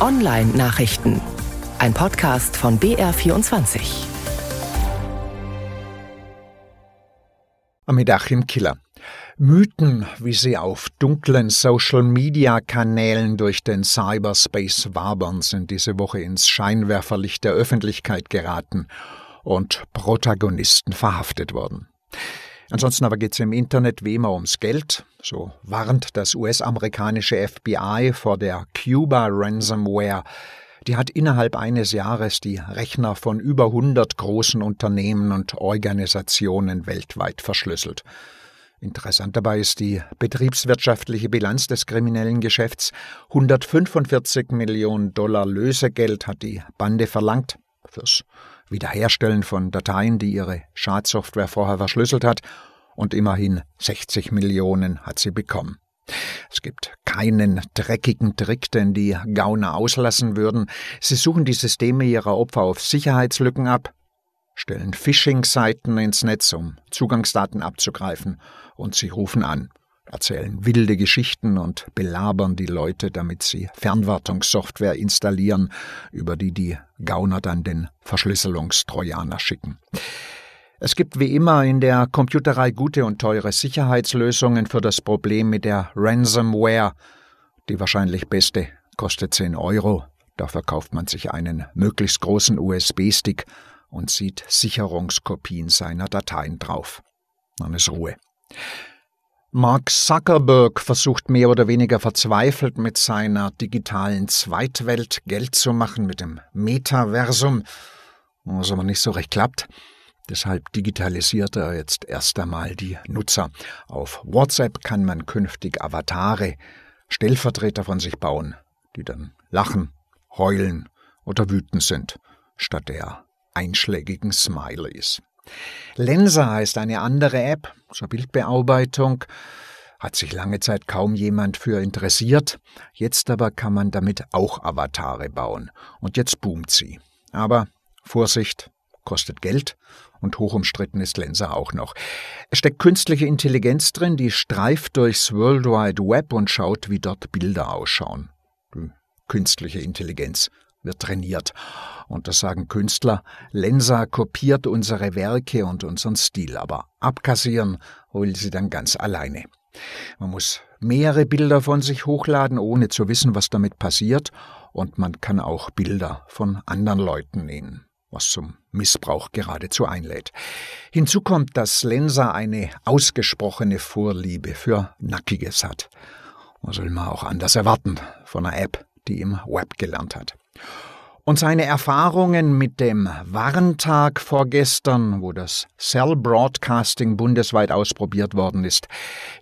Online-Nachrichten. Ein Podcast von BR24. Amidachim Killer. Mythen, wie sie auf dunklen Social-Media-Kanälen durch den Cyberspace wabern, sind diese Woche ins Scheinwerferlicht der Öffentlichkeit geraten und Protagonisten verhaftet worden. Ansonsten aber geht es im Internet wie immer ums Geld. So warnt das US-amerikanische FBI vor der Cuba Ransomware. Die hat innerhalb eines Jahres die Rechner von über 100 großen Unternehmen und Organisationen weltweit verschlüsselt. Interessant dabei ist die betriebswirtschaftliche Bilanz des kriminellen Geschäfts. 145 Millionen Dollar Lösegeld hat die Bande verlangt fürs Wiederherstellen von Dateien, die ihre Schadsoftware vorher verschlüsselt hat, und immerhin 60 Millionen hat sie bekommen. Es gibt keinen dreckigen Trick, den die Gauner auslassen würden. Sie suchen die Systeme ihrer Opfer auf Sicherheitslücken ab, stellen Phishing-Seiten ins Netz, um Zugangsdaten abzugreifen, und sie rufen an erzählen wilde Geschichten und belabern die Leute, damit sie Fernwartungssoftware installieren, über die die Gauner dann den Verschlüsselungstrojaner schicken. Es gibt wie immer in der Computerei gute und teure Sicherheitslösungen für das Problem mit der Ransomware. Die wahrscheinlich beste kostet 10 Euro. Dafür kauft man sich einen möglichst großen USB-Stick und sieht Sicherungskopien seiner Dateien drauf. Dann ist Ruhe. Mark Zuckerberg versucht mehr oder weniger verzweifelt mit seiner digitalen Zweitwelt Geld zu machen, mit dem Metaversum, was aber nicht so recht klappt. Deshalb digitalisiert er jetzt erst einmal die Nutzer. Auf WhatsApp kann man künftig Avatare, Stellvertreter von sich bauen, die dann lachen, heulen oder wütend sind, statt der einschlägigen Smileys. Lensa heißt eine andere App zur Bildbearbeitung. Hat sich lange Zeit kaum jemand für interessiert. Jetzt aber kann man damit auch Avatare bauen. Und jetzt boomt sie. Aber Vorsicht, kostet Geld und hoch umstritten ist Lensa auch noch. Es steckt künstliche Intelligenz drin, die streift durchs World Wide Web und schaut, wie dort Bilder ausschauen. Künstliche Intelligenz wird trainiert. Und das sagen Künstler, Lensa kopiert unsere Werke und unseren Stil, aber abkassieren will sie dann ganz alleine. Man muss mehrere Bilder von sich hochladen, ohne zu wissen, was damit passiert, und man kann auch Bilder von anderen Leuten nehmen, was zum Missbrauch geradezu einlädt. Hinzu kommt, dass Lensa eine ausgesprochene Vorliebe für Nackiges hat. Was soll man auch anders erwarten von einer App, die im Web gelernt hat. Und seine Erfahrungen mit dem Warntag vorgestern, wo das Cell Broadcasting bundesweit ausprobiert worden ist,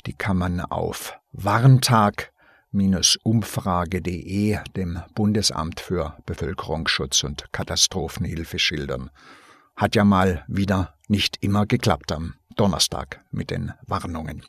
die kann man auf warntag-umfrage.de, dem Bundesamt für Bevölkerungsschutz und Katastrophenhilfe, schildern. Hat ja mal wieder nicht immer geklappt am Donnerstag mit den Warnungen.